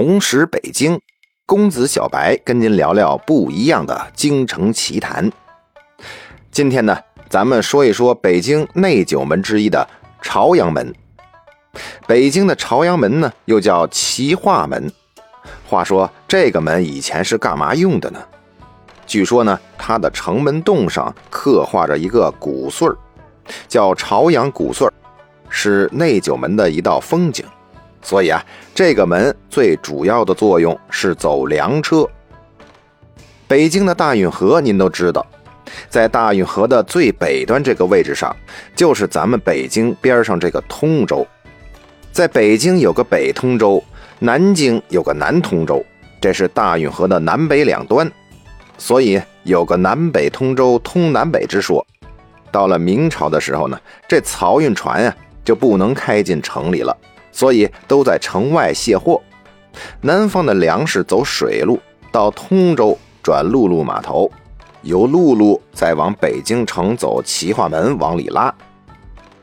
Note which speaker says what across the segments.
Speaker 1: 同识北京，公子小白跟您聊聊不一样的京城奇谈。今天呢，咱们说一说北京内九门之一的朝阳门。北京的朝阳门呢，又叫齐化门。话说这个门以前是干嘛用的呢？据说呢，它的城门洞上刻画着一个古穗儿，叫朝阳古穗儿，是内九门的一道风景。所以啊，这个门最主要的作用是走粮车。北京的大运河您都知道，在大运河的最北端这个位置上，就是咱们北京边上这个通州。在北京有个北通州，南京有个南通州，这是大运河的南北两端，所以有个南北通州通南北之说。到了明朝的时候呢，这漕运船呀就不能开进城里了。所以都在城外卸货，南方的粮食走水路到通州转陆路码头，由陆路再往北京城走齐化门往里拉。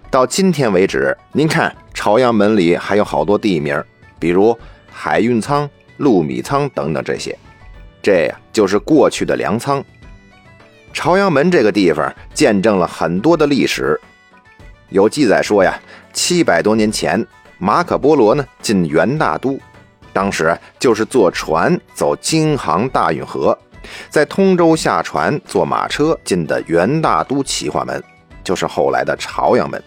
Speaker 1: 到今天为止，您看朝阳门里还有好多地名，比如海运仓、陆米仓等等这些，这呀就是过去的粮仓。朝阳门这个地方见证了很多的历史，有记载说呀，七百多年前。马可波罗呢进元大都，当时就是坐船走京杭大运河，在通州下船坐马车进的元大都齐化门，就是后来的朝阳门。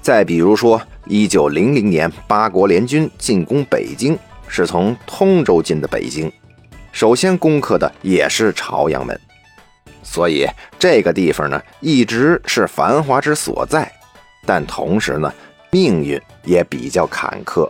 Speaker 1: 再比如说，一九零零年八国联军进攻北京，是从通州进的北京，首先攻克的也是朝阳门。所以这个地方呢，一直是繁华之所在，但同时呢。命运也比较坎坷。